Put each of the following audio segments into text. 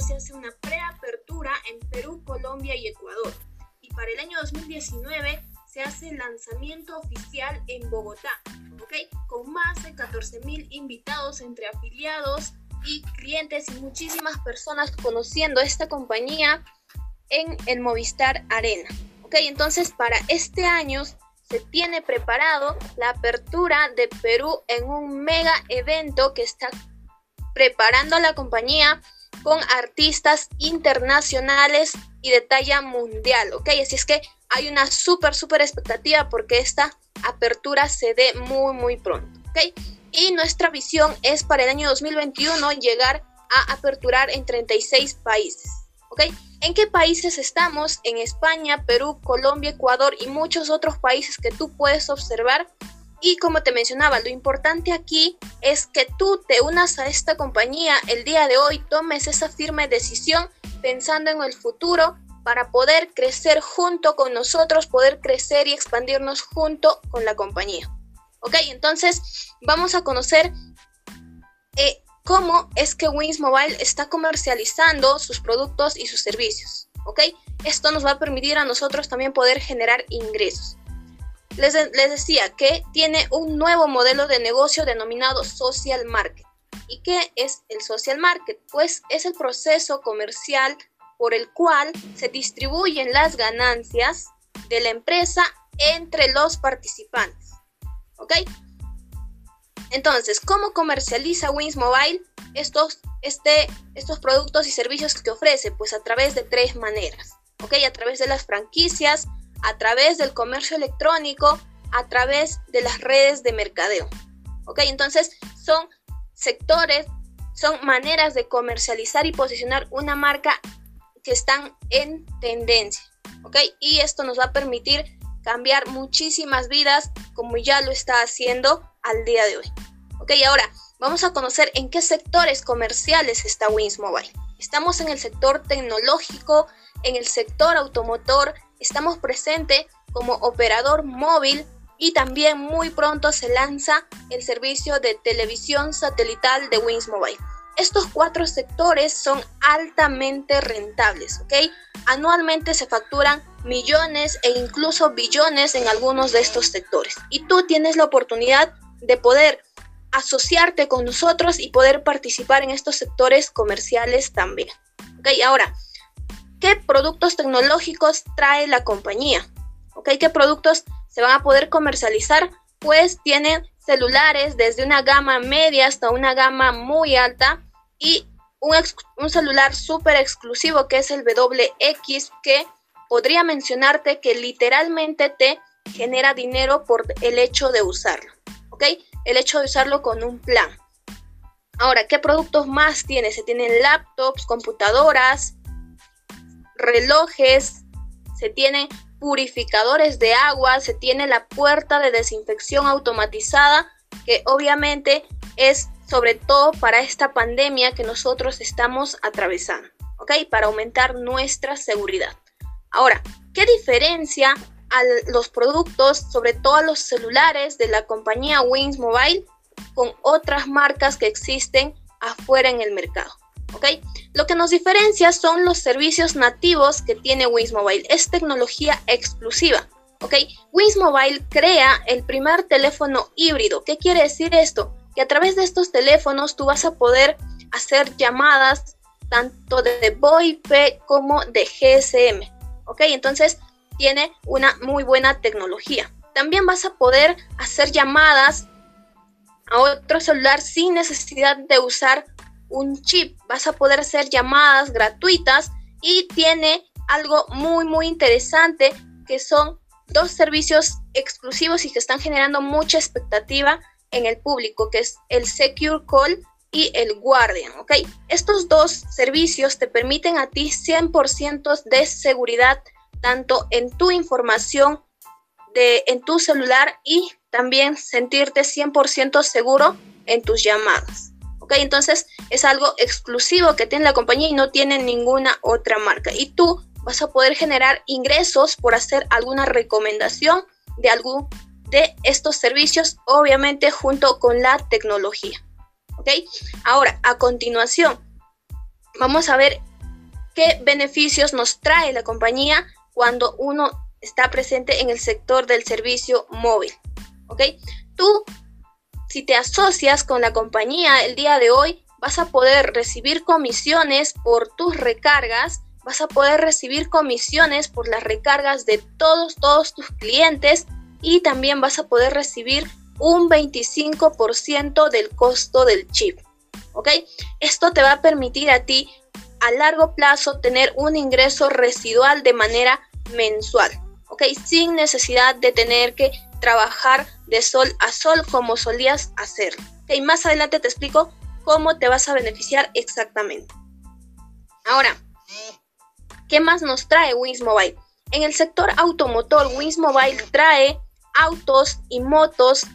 se hace una preapertura en Perú, Colombia y Ecuador. Y para el año 2019 se hace el lanzamiento oficial en Bogotá, ¿ok? Con más de 14.000 invitados entre afiliados y clientes y muchísimas personas conociendo esta compañía en el Movistar Arena. ¿Ok? Entonces para este año se tiene preparado la apertura de Perú en un mega evento que está preparando la compañía con artistas internacionales y de talla mundial, ¿ok? Así es que hay una súper, súper expectativa porque esta apertura se dé muy, muy pronto, ¿ok? Y nuestra visión es para el año 2021 llegar a aperturar en 36 países, ¿ok? ¿En qué países estamos? En España, Perú, Colombia, Ecuador y muchos otros países que tú puedes observar. Y como te mencionaba, lo importante aquí es que tú te unas a esta compañía el día de hoy, tomes esa firme decisión pensando en el futuro para poder crecer junto con nosotros, poder crecer y expandirnos junto con la compañía. ¿Ok? Entonces vamos a conocer eh, cómo es que Wings Mobile está comercializando sus productos y sus servicios. ¿Ok? Esto nos va a permitir a nosotros también poder generar ingresos. Les, decía que tiene un nuevo modelo de negocio denominado Social Market. ¿Y qué es el Social Market? Pues es el proceso comercial por el cual se distribuyen las ganancias de la empresa entre los participantes. ¿Ok? Entonces, ¿cómo comercializa Wings Mobile estos, este, estos productos y servicios que ofrece? Pues a través de tres maneras, ¿ok? A través de las franquicias, a través del comercio electrónico, a través de las redes de mercadeo, ¿ok? Entonces, son sectores, son maneras de comercializar y posicionar una marca que están en tendencia, ¿ok? Y esto nos va a permitir cambiar muchísimas vidas como ya lo está haciendo al día de hoy. Ok, ahora vamos a conocer en qué sectores comerciales está Wings Mobile. Estamos en el sector tecnológico, en el sector automotor, estamos presentes como operador móvil y también muy pronto se lanza el servicio de televisión satelital de Wings Mobile. Estos cuatro sectores son altamente rentables, ¿ok? Anualmente se facturan millones e incluso billones en algunos de estos sectores. Y tú tienes la oportunidad de poder asociarte con nosotros y poder participar en estos sectores comerciales también. ¿Ok? Ahora, ¿qué productos tecnológicos trae la compañía? ¿Ok? ¿Qué productos se van a poder comercializar? Pues tienen celulares desde una gama media hasta una gama muy alta y un, un celular súper exclusivo que es el WX que podría mencionarte que literalmente te genera dinero por el hecho de usarlo, ¿ok? El hecho de usarlo con un plan. Ahora, ¿qué productos más tiene? Se tienen laptops, computadoras, relojes, se tienen purificadores de agua, se tiene la puerta de desinfección automatizada, que obviamente es sobre todo para esta pandemia que nosotros estamos atravesando. Para aumentar nuestra seguridad. Ahora, ¿qué diferencia a los productos, sobre todo a los celulares de la compañía Wings Mobile con otras marcas que existen afuera en el mercado? ¿Ok? Lo que nos diferencia son los servicios nativos que tiene Wings Mobile. Es tecnología exclusiva. ¿Ok? Wings Mobile crea el primer teléfono híbrido. ¿Qué quiere decir esto? Que a través de estos teléfonos tú vas a poder hacer llamadas tanto de VoIP como de GSM. ¿ok? Entonces tiene una muy buena tecnología. También vas a poder hacer llamadas a otro celular sin necesidad de usar un chip. Vas a poder hacer llamadas gratuitas y tiene algo muy muy interesante que son dos servicios exclusivos y que están generando mucha expectativa en el público, que es el Secure Call y el Guardian, ¿ok? Estos dos servicios te permiten a ti 100% de seguridad tanto en tu información de, en tu celular y también sentirte 100% seguro en tus llamadas. ¿Ok? Entonces es algo exclusivo que tiene la compañía y no tiene ninguna otra marca. Y tú vas a poder generar ingresos por hacer alguna recomendación de algún de estos servicios, obviamente junto con la tecnología. ¿ok? Ahora, a continuación, vamos a ver qué beneficios nos trae la compañía cuando uno está presente en el sector del servicio móvil. ¿Ok? Tú, si te asocias con la compañía el día de hoy, vas a poder recibir comisiones por tus recargas, vas a poder recibir comisiones por las recargas de todos, todos tus clientes y también vas a poder recibir un 25% del costo del chip. ¿Ok? Esto te va a permitir a ti a largo plazo tener un ingreso residual de manera mensual. ¿Ok? Sin necesidad de tener que trabajar de sol a sol como solías hacerlo. Y más adelante te explico cómo te vas a beneficiar exactamente. Ahora, ¿qué más nos trae Wings Mobile? En el sector automotor, Wings Mobile trae autos y motos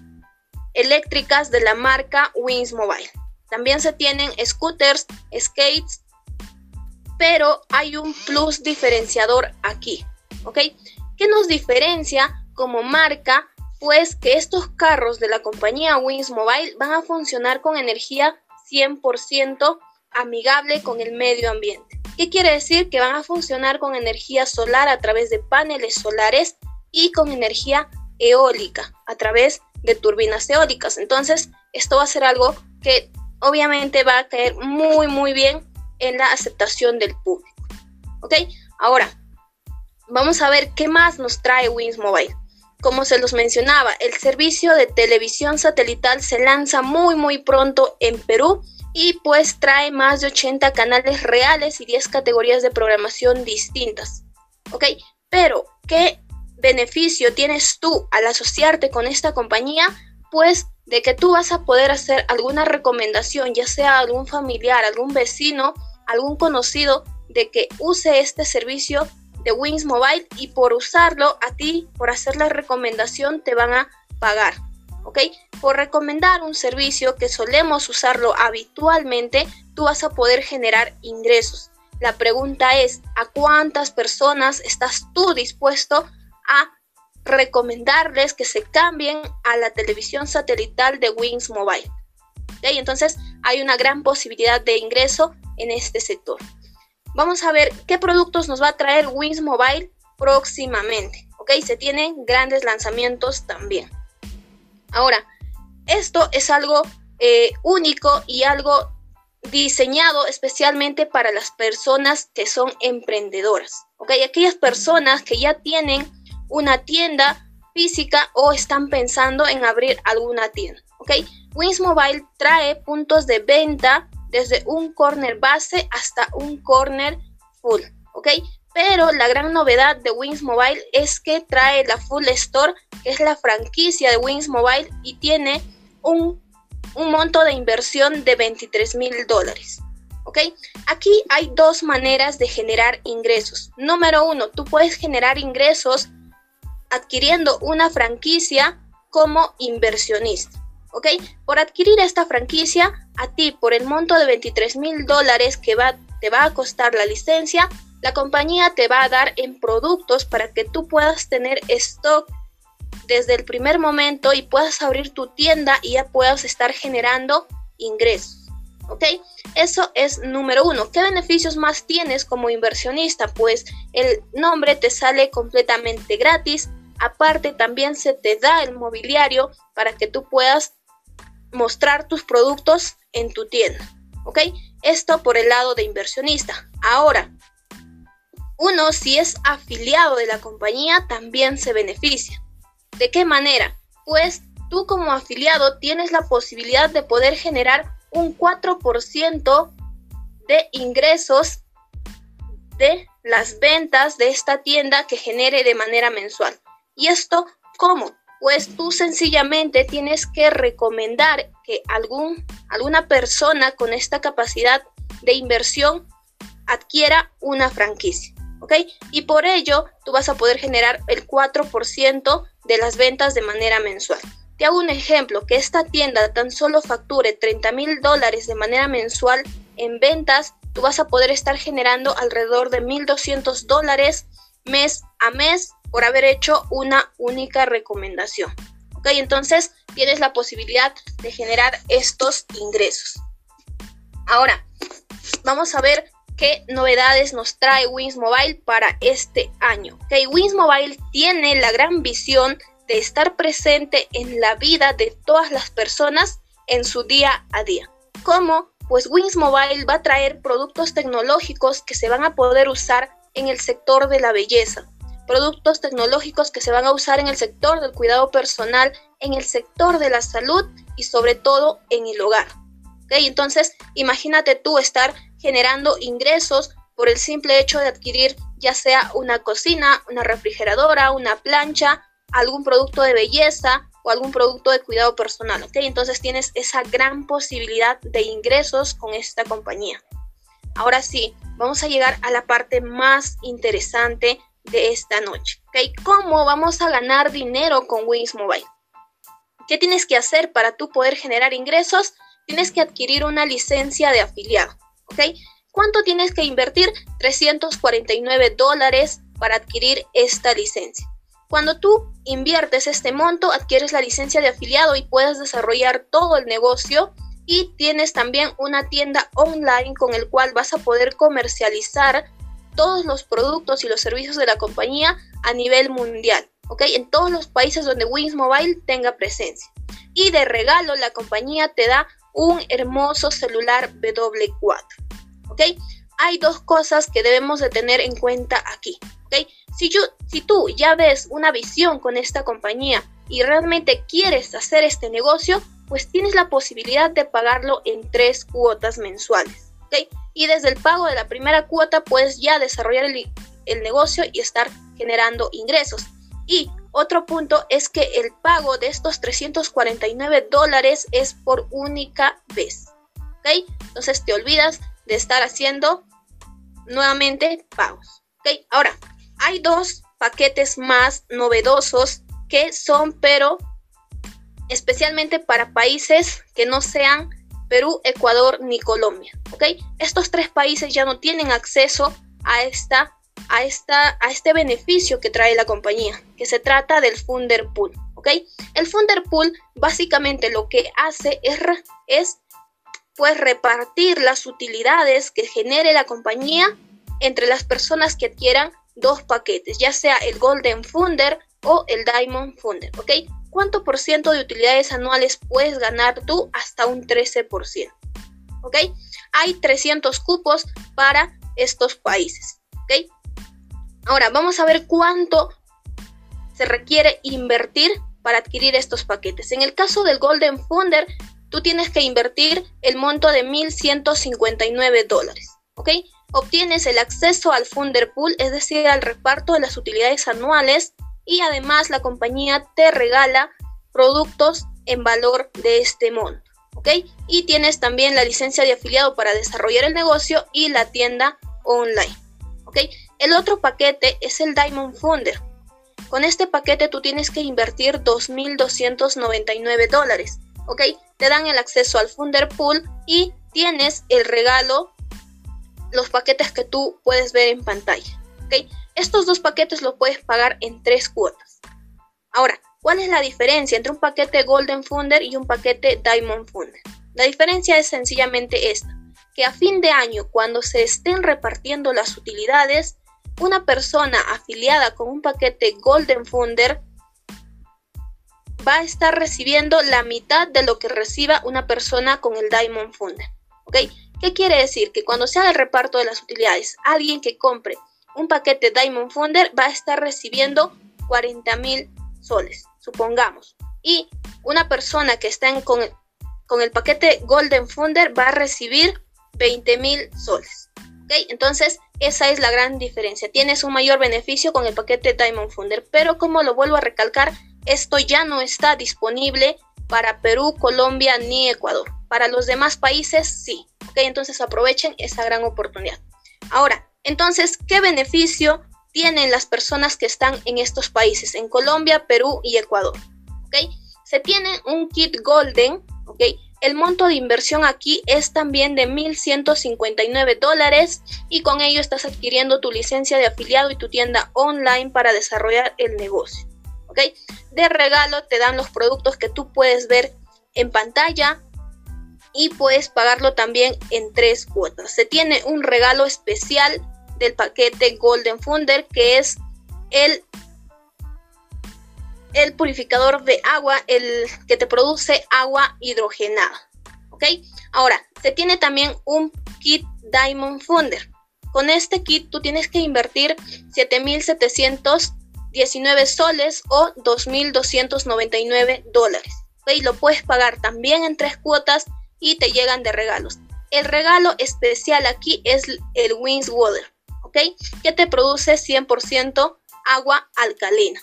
eléctricas de la marca Wings Mobile. También se tienen scooters, skates, pero hay un plus diferenciador aquí, ¿ok? ¿Qué nos diferencia como marca? Pues que estos carros de la compañía Wings Mobile van a funcionar con energía 100% amigable con el medio ambiente. ¿Qué quiere decir? Que van a funcionar con energía solar a través de paneles solares y con energía eólica a través de turbinas eólicas. Entonces, esto va a ser algo que obviamente va a caer muy, muy bien en la aceptación del público. ¿Ok? Ahora, vamos a ver qué más nos trae Wings Mobile. Como se los mencionaba, el servicio de televisión satelital se lanza muy muy pronto en Perú y pues trae más de 80 canales reales y 10 categorías de programación distintas. ¿Ok? Pero, ¿qué beneficio tienes tú al asociarte con esta compañía? Pues de que tú vas a poder hacer alguna recomendación, ya sea algún familiar, algún vecino, algún conocido, de que use este servicio de Wings Mobile y por usarlo a ti, por hacer la recomendación, te van a pagar. ¿Ok? Por recomendar un servicio que solemos usarlo habitualmente, tú vas a poder generar ingresos. La pregunta es, ¿a cuántas personas estás tú dispuesto a recomendarles que se cambien a la televisión satelital de Wings Mobile? ¿Ok? Entonces hay una gran posibilidad de ingreso en este sector. Vamos a ver qué productos nos va a traer Wings Mobile próximamente. ¿Ok? Se tienen grandes lanzamientos también. Ahora, esto es algo eh, único y algo diseñado especialmente para las personas que son emprendedoras. ¿Ok? Aquellas personas que ya tienen una tienda física o están pensando en abrir alguna tienda. ¿Ok? Wings Mobile trae puntos de venta desde un corner base hasta un corner full, ¿ok? Pero la gran novedad de Wings Mobile es que trae la Full Store, que es la franquicia de Wings Mobile y tiene un, un monto de inversión de 23 mil dólares. ¿Ok? Aquí hay dos maneras de generar ingresos. Número uno, tú puedes generar ingresos adquiriendo una franquicia como inversionista. ¿Ok? Por adquirir esta franquicia, a ti por el monto de 23 mil dólares que va, te va a costar la licencia, la compañía te va a dar en productos para que tú puedas tener stock desde el primer momento y puedas abrir tu tienda y ya puedas estar generando ingresos. ¿Ok? Eso es número uno. ¿Qué beneficios más tienes como inversionista? Pues el nombre te sale completamente gratis. Aparte, también se te da el mobiliario para que tú puedas mostrar tus productos en tu tienda. ¿Ok? Esto por el lado de inversionista. Ahora, uno si es afiliado de la compañía también se beneficia. ¿De qué manera? Pues tú como afiliado tienes la posibilidad de poder generar un 4% de ingresos de las ventas de esta tienda que genere de manera mensual. ¿Y esto cómo? Pues tú sencillamente tienes que recomendar que algún, alguna persona con esta capacidad de inversión adquiera una franquicia. ¿Ok? Y por ello tú vas a poder generar el 4% de las ventas de manera mensual. Te hago un ejemplo, que esta tienda tan solo facture 30 mil dólares de manera mensual en ventas, tú vas a poder estar generando alrededor de 1.200 dólares mes a mes por haber hecho una única recomendación. ¿Ok? Entonces tienes la posibilidad de generar estos ingresos. Ahora, vamos a ver qué novedades nos trae Wings Mobile para este año. Okay, Mobile tiene la gran visión de estar presente en la vida de todas las personas en su día a día. ¿Cómo? Pues Wings Mobile va a traer productos tecnológicos que se van a poder usar en el sector de la belleza, productos tecnológicos que se van a usar en el sector del cuidado personal, en el sector de la salud y sobre todo en el hogar. ¿Okay? Entonces, imagínate tú estar generando ingresos por el simple hecho de adquirir ya sea una cocina, una refrigeradora, una plancha, algún producto de belleza o algún producto de cuidado personal. ¿okay? Entonces tienes esa gran posibilidad de ingresos con esta compañía. Ahora sí, vamos a llegar a la parte más interesante de esta noche. ¿okay? ¿Cómo vamos a ganar dinero con Wings Mobile? ¿Qué tienes que hacer para tú poder generar ingresos? Tienes que adquirir una licencia de afiliado. ¿ok? ¿Cuánto tienes que invertir? 349 dólares para adquirir esta licencia. Cuando tú inviertes este monto, adquieres la licencia de afiliado y puedes desarrollar todo el negocio y tienes también una tienda online con el cual vas a poder comercializar todos los productos y los servicios de la compañía a nivel mundial, ¿ok? En todos los países donde Wings Mobile tenga presencia. Y de regalo, la compañía te da un hermoso celular W4, ¿ok? Hay dos cosas que debemos de tener en cuenta aquí, ¿ok? Si, yo, si tú ya ves una visión con esta compañía y realmente quieres hacer este negocio, pues tienes la posibilidad de pagarlo en tres cuotas mensuales, ¿ok? Y desde el pago de la primera cuota puedes ya desarrollar el, negocio y estar generando ingresos. Y otro punto es que el pago de estos 349 dólares es por única vez. ¿Ok? Entonces te olvidas de estar haciendo nuevamente pagos. ¿Ok? Ahora, hay dos paquetes más novedosos que son, pero especialmente para países que no sean Perú, Ecuador ni Colombia. ¿ok? Estos tres países ya no tienen acceso a, esta, a, esta, a este beneficio que trae la compañía, que se trata del Funder Pool. El Funder Pool básicamente lo que hace es, es pues repartir las utilidades que genere la compañía entre las personas que adquieran dos paquetes, ya sea el Golden Funder o el Diamond Funder, ¿ok? ¿Cuánto por ciento de utilidades anuales puedes ganar tú? Hasta un 13%. ¿Ok? Hay 300 cupos para estos países. ¿Ok? Ahora, vamos a ver cuánto se requiere invertir para adquirir estos paquetes. En el caso del Golden Funder, tú tienes que invertir el monto de 1.159 dólares. ¿Ok? Obtienes el acceso al Funder Pool, es decir, al reparto de las utilidades anuales y además la compañía te regala productos en valor de este monto. ¿Ok? Y tienes también la licencia de afiliado para desarrollar el negocio y la tienda online. ¿Ok? El otro paquete es el Diamond Funder. Con este paquete tú tienes que invertir 2.299 dólares. ¿Ok? Te dan el acceso al Funder Pool y tienes el regalo, los paquetes que tú puedes ver en pantalla. ¿Ok? Estos dos paquetes los puedes pagar en tres cuotas. Ahora, ¿cuál es la diferencia entre un paquete Golden Funder y un paquete Diamond Funder? La diferencia es sencillamente esta, que a fin de año, cuando se estén repartiendo las utilidades, una persona afiliada con un paquete Golden Funder va a estar recibiendo la mitad de lo que reciba una persona con el Diamond Funder. ¿Qué quiere decir? Que cuando se haga el reparto de las utilidades, alguien que compre un paquete Diamond Funder va a estar recibiendo 40 mil soles, supongamos. Y una persona que está con, el, con el paquete Golden Funder va a recibir 20 mil soles. ¿Ok? Entonces, esa es la gran diferencia. Tienes un mayor beneficio con el paquete Diamond Funder, pero como lo vuelvo a recalcar, esto ya no está disponible para Perú, Colombia ni Ecuador. Para los demás países sí. ¿Ok? Entonces aprovechen esa gran oportunidad. Ahora, entonces, ¿qué beneficio tienen las personas que están en estos países, en Colombia, Perú y Ecuador? ¿Okay? Se tiene un kit golden, ¿ok? El monto de inversión aquí es también de 1.159 dólares y con ello estás adquiriendo tu licencia de afiliado y tu tienda online para desarrollar el negocio. De regalo te dan los productos que tú puedes ver en pantalla y puedes pagarlo también en tres cuotas. Se tiene un regalo especial del paquete Golden Funder que es el el purificador de agua, el que te produce agua hidrogenada. Ahora, se tiene también un kit Diamond Funder. Con este kit tú tienes que invertir 7.719 soles o 2.299 dólares. ¿Ok? Lo puedes pagar también en tres cuotas y te llegan de regalos. El regalo especial aquí es el Wings Water, ¿ok? Que te produce 100% agua alcalina.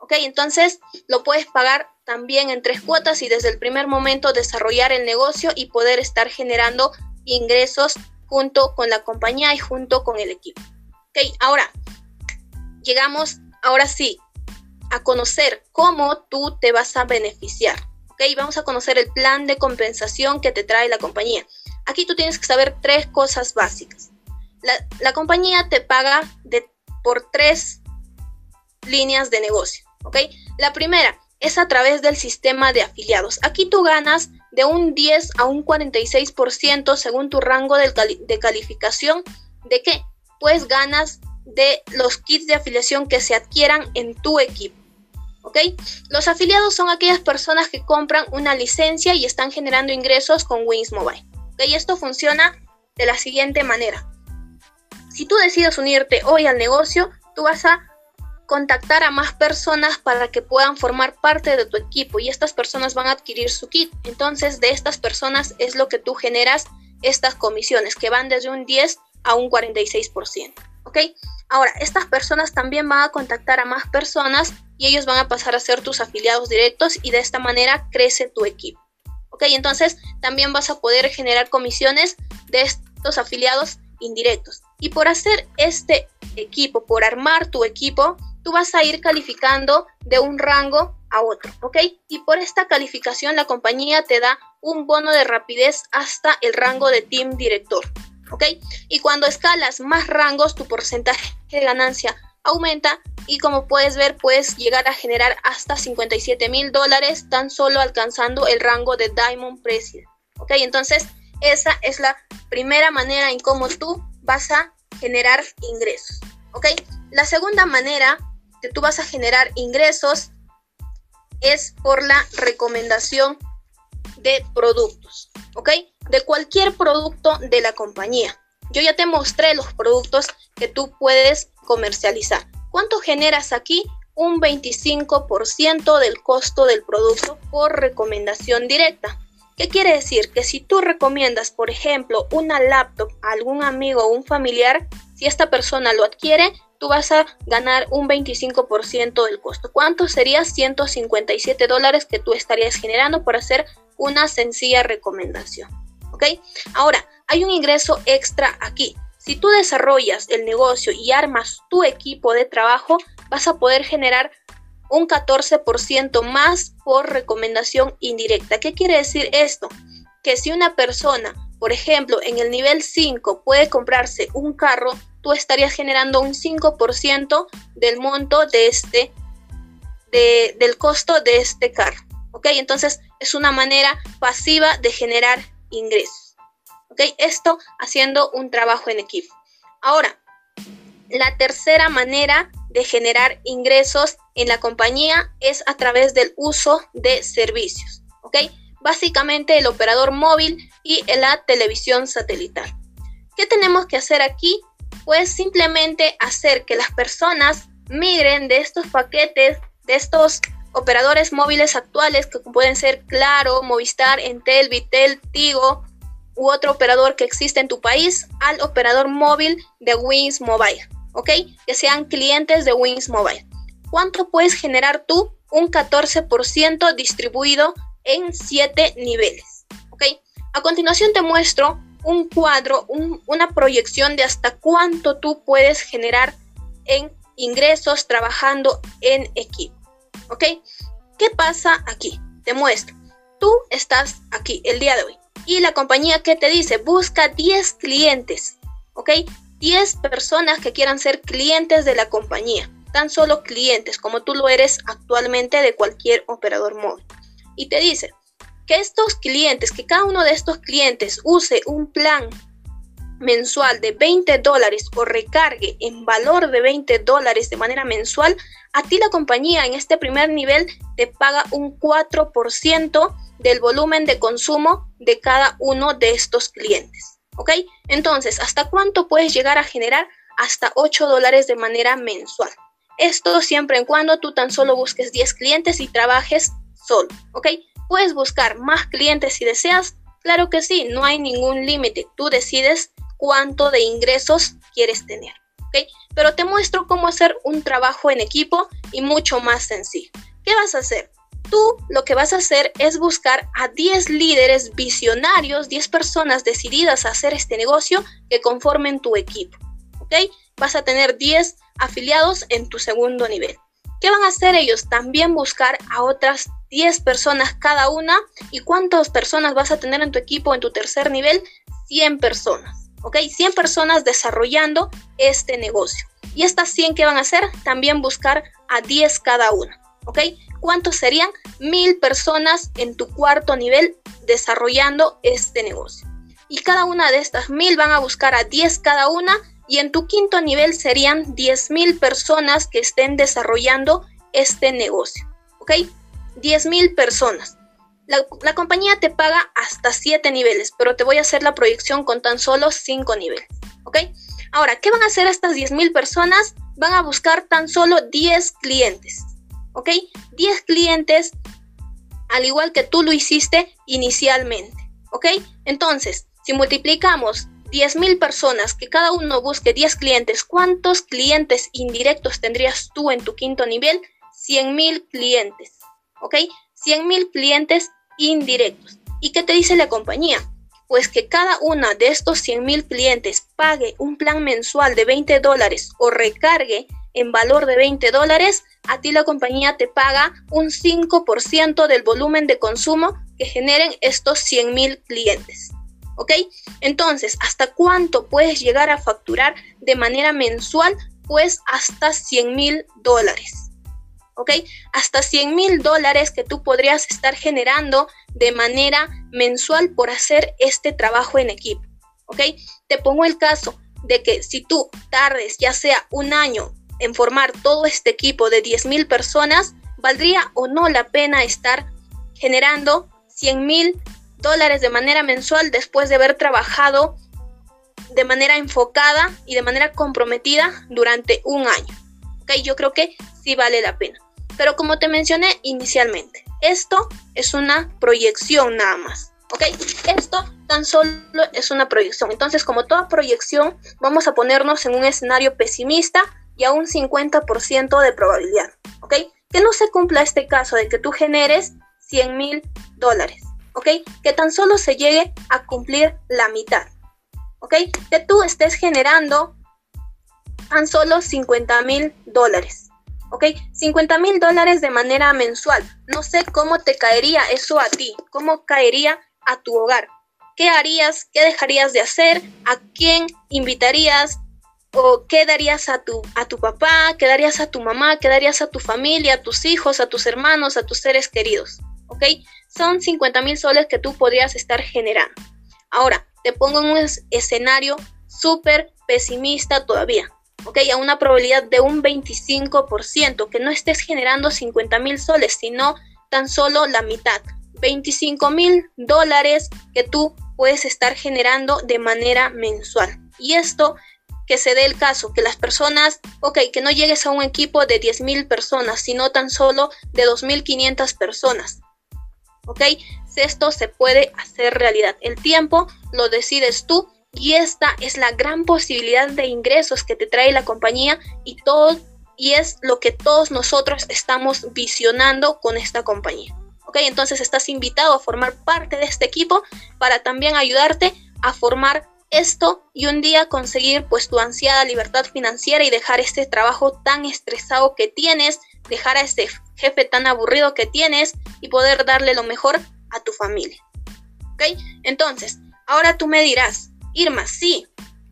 ¿Ok? Entonces lo puedes pagar también en tres cuotas y desde el primer momento desarrollar el negocio y poder estar generando ingresos junto con la compañía y junto con el equipo. ¿Ok? Ahora, llegamos, ahora sí, a conocer cómo tú te vas a beneficiar. ¿Ok? Vamos a conocer el plan de compensación que te trae la compañía. Aquí tú tienes que saber tres cosas básicas. La, compañía te paga por tres líneas de negocio. ¿ok? La primera es a través del sistema de afiliados. Aquí tú ganas de un 10 a un 46% según tu rango de, calificación. ¿De qué? Pues ganas de los kits de afiliación que se adquieran en tu equipo. ¿Ok? Los afiliados son aquellas personas que compran una licencia y están generando ingresos con Wings Mobile. ¿Ok? Esto funciona de la siguiente manera. Si tú decides unirte hoy al negocio, tú vas a contactar a más personas para que puedan formar parte de tu equipo y estas personas van a adquirir su kit. Entonces, de estas personas es lo que tú generas estas comisiones que van desde un 10 a un 46%. ¿Ok? Ahora, estas personas también van a contactar a más personas y ellos van a pasar a ser tus afiliados directos y de esta manera crece tu equipo. ¿Ok? Entonces, también vas a poder generar comisiones de estos afiliados indirectos. Y por hacer este equipo, por armar tu equipo, tú vas a ir calificando de un rango a otro, ¿ok? Y por esta calificación la compañía te da un bono de rapidez hasta el rango de team director, ¿ok? Y cuando escalas más rangos, tu porcentaje de ganancia aumenta y como puedes ver, puedes llegar a generar hasta 57 mil dólares tan solo alcanzando el rango de Diamond President, ¿ok? Entonces, esa es la primera manera en cómo tú vas a generar ingresos, ¿ok? La segunda manera que tú vas a generar ingresos es por la recomendación de productos, ¿ok? De cualquier producto de la compañía. Yo ya te mostré los productos que tú puedes comercializar. ¿Cuánto generas aquí? Un 25% del costo del producto por recomendación directa. ¿Qué quiere decir? Que si tú recomiendas, por ejemplo, una laptop a algún amigo o un familiar, si esta persona lo adquiere, tú vas a ganar un 25% del costo. ¿Cuánto sería? 157 dólares que tú estarías generando por hacer una sencilla recomendación. ¿Ok? Ahora, hay un ingreso extra aquí. Si tú desarrollas el negocio y armas tu equipo de trabajo, vas a poder generar un 14% más por recomendación indirecta. ¿Qué quiere decir esto? Que si una persona, por ejemplo, en el nivel 5 puede comprarse un carro, tú estarías generando un 5% del monto de este, del costo de este carro. ¿Ok? Entonces es una manera pasiva de generar ingresos. ¿Ok? Esto haciendo un trabajo en equipo. Ahora, la tercera manera de generar ingresos en la compañía es a través del uso de servicios. ¿Ok? Básicamente el operador móvil y la televisión satelital. ¿Qué tenemos que hacer aquí? pues simplemente hacer que las personas migren de estos paquetes, de estos operadores móviles actuales que pueden ser Claro, Movistar, Entel, Vitel, Tigo u otro operador que existe en tu país al operador móvil de Wings Mobile, ¿ok? Que sean clientes de Wings Mobile. ¿Cuánto puedes generar tú? Un 14% distribuido en 7 niveles, ¿ok? A continuación te muestro un cuadro, una proyección de hasta cuánto tú puedes generar en ingresos trabajando en equipo. ¿Ok? ¿Qué pasa aquí? Te muestro. Tú estás aquí el día de hoy y la compañía que te dice busca 10 clientes. ¿Ok? 10 personas que quieran ser clientes de la compañía. Tan solo clientes como tú lo eres actualmente de cualquier operador móvil. Y te dice, que estos clientes, que cada uno de estos clientes use un plan mensual de 20 dólares o recargue en valor de 20 dólares de manera mensual, a ti la compañía en este primer nivel te paga un 4% del volumen de consumo de cada uno de estos clientes. ¿Ok? Entonces, ¿hasta cuánto puedes llegar a generar? Hasta 8 dólares de manera mensual. Esto siempre en cuando tú tan solo busques 10 clientes y trabajes solo. ¿Ok? Puedes buscar más clientes si deseas. Claro que sí, no hay ningún límite. Tú decides cuánto de ingresos quieres tener. ¿ok? Pero te muestro cómo hacer un trabajo en equipo y mucho más sencillo. ¿Qué vas a hacer? Tú lo que vas a hacer es buscar a 10 líderes visionarios, 10 personas decididas a hacer este negocio que conformen tu equipo. ¿Ok? Vas a tener 10 afiliados en tu segundo nivel. ¿Qué van a hacer ellos? También buscar a otras 10 personas cada una. ¿Y cuántas personas vas a tener en tu equipo en tu tercer nivel? 100 personas. ¿ok? 100 personas desarrollando este negocio. Y estas 100 que van a hacer, también buscar a 10 cada una, ¿ok? ¿Cuántos serían? Mil personas en tu cuarto nivel desarrollando este negocio. Y cada una de estas mil van a buscar a 10 cada una y en tu quinto nivel serían 10 mil personas que estén desarrollando este negocio, ¿ok? 10 mil personas. La, compañía te paga hasta 7 niveles, pero te voy a hacer la proyección con tan solo 5 niveles. ¿Ok? Ahora, ¿qué van a hacer estas 10.000 personas? Van a buscar tan solo 10 clientes. ¿Ok? 10 clientes al igual que tú lo hiciste inicialmente. ¿Ok? Entonces, si multiplicamos 10.000 personas, que cada uno busque 10 clientes, ¿cuántos clientes indirectos tendrías tú en tu quinto nivel? 100.000 clientes. ¿Ok? 100.000 clientes indirectos. ¿Y qué te dice la compañía? Pues que cada una de estos 100 mil clientes pague un plan mensual de 20 dólares o recargue en valor de 20 dólares, a ti la compañía te paga un 5% del volumen de consumo que generen estos 100 mil clientes. ¿Ok? Entonces, ¿hasta cuánto puedes llegar a facturar de manera mensual? Pues hasta 100 mil dólares. ¿ok? Hasta 100 mil dólares que tú podrías estar generando de manera mensual por hacer este trabajo en equipo, ¿ok? Te pongo el caso de que si tú tardes ya sea un año en formar todo este equipo de 10 mil personas, ¿valdría o no la pena estar generando 100 mil dólares de manera mensual después de haber trabajado de manera enfocada y de manera comprometida durante un año? ¿Ok? Yo creo que sí vale la pena. Pero como te mencioné inicialmente, esto es una proyección nada más. ¿Ok? Esto tan solo es una proyección. Entonces, como toda proyección, vamos a ponernos en un escenario pesimista y a un 50% de probabilidad. ¿Ok? Que no se cumpla este caso de que tú generes 100 mil dólares. ¿Ok? Que tan solo se llegue a cumplir la mitad. ¿Ok? Que tú estés generando tan solo 50 mil dólares. ¿ok? 50 mil dólares de manera mensual. No sé cómo te caería eso a ti, cómo caería a tu hogar. ¿Qué harías? ¿Qué dejarías de hacer? ¿A quién invitarías? ¿O qué darías a tu, a tu papá? ¿Qué darías a tu mamá? ¿Qué darías a tu familia, a tus hijos, a tus hermanos, a tus seres queridos? ¿Ok? Son 50 mil soles que tú podrías estar generando. Ahora, te pongo en un escenario súper pesimista todavía. ¿ok? A una probabilidad de un 25%, que no estés generando 50 mil soles, sino tan solo la mitad. 25 mil dólares que tú puedes estar generando de manera mensual. Y esto que se dé el caso, que las personas, ok, que no llegues a un equipo de 10 mil personas, sino tan solo de 2.500 personas. ¿Ok? Esto se puede hacer realidad. El tiempo lo decides tú y esta es la gran posibilidad de ingresos que te trae la compañía y y es lo que todos nosotros estamos visionando con esta compañía. ¿Ok? Entonces estás invitado a formar parte de este equipo para también ayudarte a formar esto y un día conseguir pues tu ansiada libertad financiera y dejar este trabajo tan estresado que tienes, dejar a ese jefe tan aburrido que tienes y poder darle lo mejor a tu familia. ¿Ok? Entonces, ahora tú me dirás, Irma, sí,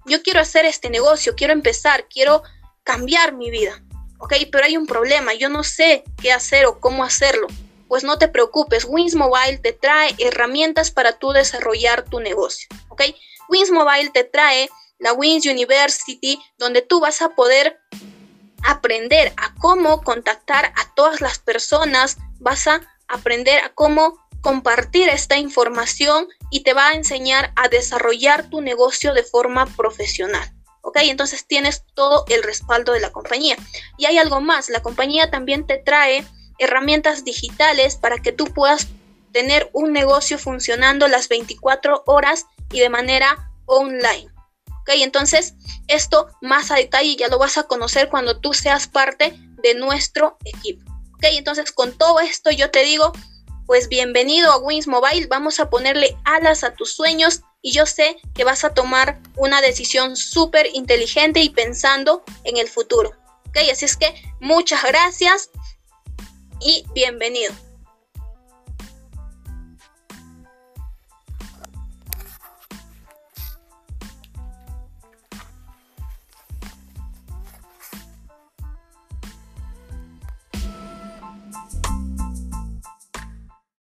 yo quiero hacer este negocio, quiero empezar, quiero cambiar mi vida, ¿ok? Pero hay un problema, yo no sé qué hacer o cómo hacerlo. pues no te preocupes, Wins Mobile te trae herramientas para tú desarrollar tu negocio, ¿ok? Wins Mobile te trae la Wins University, donde tú vas a poder aprender a cómo contactar a todas las personas, vas a aprender a cómo compartir esta información y te va a enseñar a desarrollar tu negocio de forma profesional. ¿Ok? Entonces tienes todo el respaldo de la compañía. Y hay algo más, la compañía también te trae herramientas digitales para que tú puedas tener un negocio funcionando las 24 horas y de manera online. ¿Ok? Entonces, esto más a detalle ya lo vas a conocer cuando tú seas parte de nuestro equipo. ¿Ok? Entonces, con todo esto yo te digo, pues bienvenido a Wings Mobile, vamos a ponerle alas a tus sueños y yo sé que vas a tomar una decisión súper inteligente y pensando en el futuro. ¿Ok? Así es que muchas gracias y bienvenido.